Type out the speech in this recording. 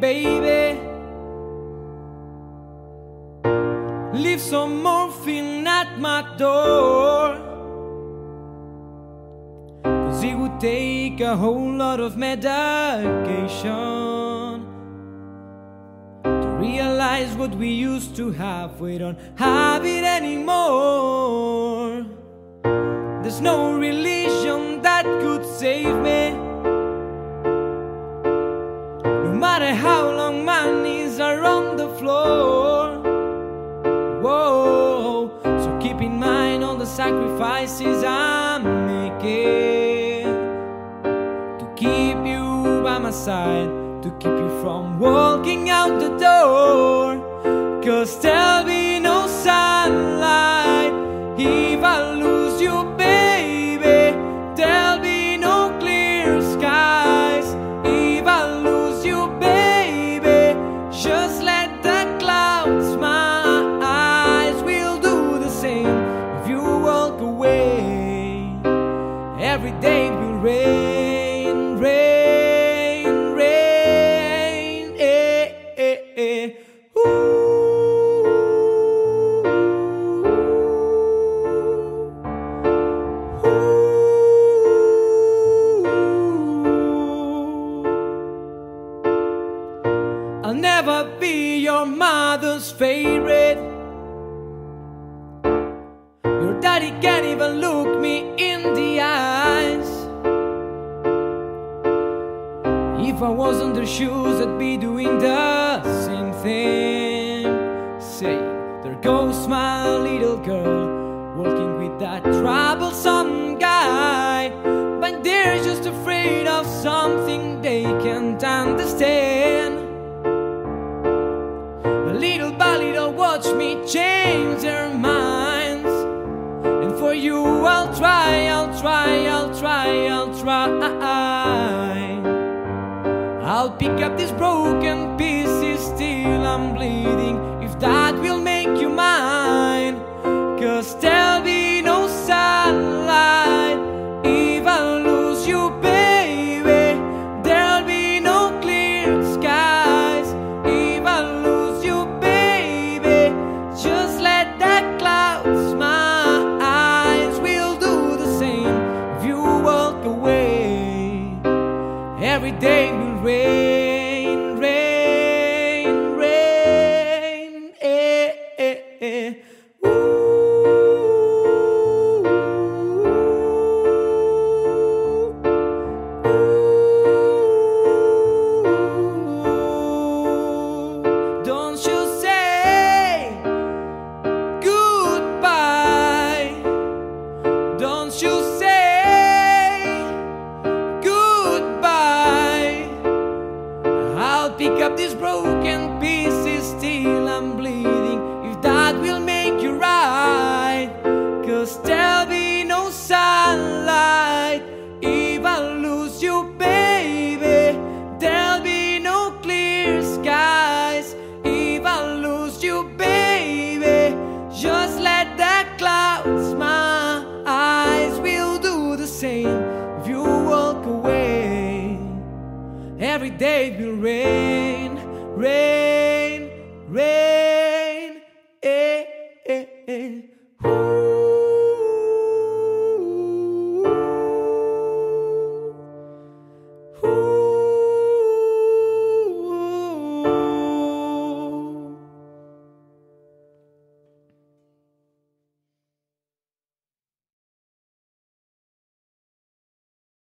baby. Leave some morphine at my door. Cause it would take a whole lot of medication to realize what we used to have. We don't have it anymore. There's no religion that could save me. Sacrifices I'm making to keep you by my side, to keep you from walking out the door. Cause there'll be no sunlight if I lose you, baby. There'll be no clear skies never be your mother's favorite. Your daddy can't even look me in the eyes. If I was on their shoes, I'd be doing the same thing. Say, there goes my little girl, walking with that troublesome guy. But they're just afraid of something they can't understand. Watch me change their minds. And for you, I'll try, I'll try, I'll try, I'll try. I'll pick up these broken pieces till I'm bleeding. Every day will rain, rain, rain. Eh, eh, eh. Ooh. Pick up these broken pieces till I'm bleeding. Every day will rain, rain,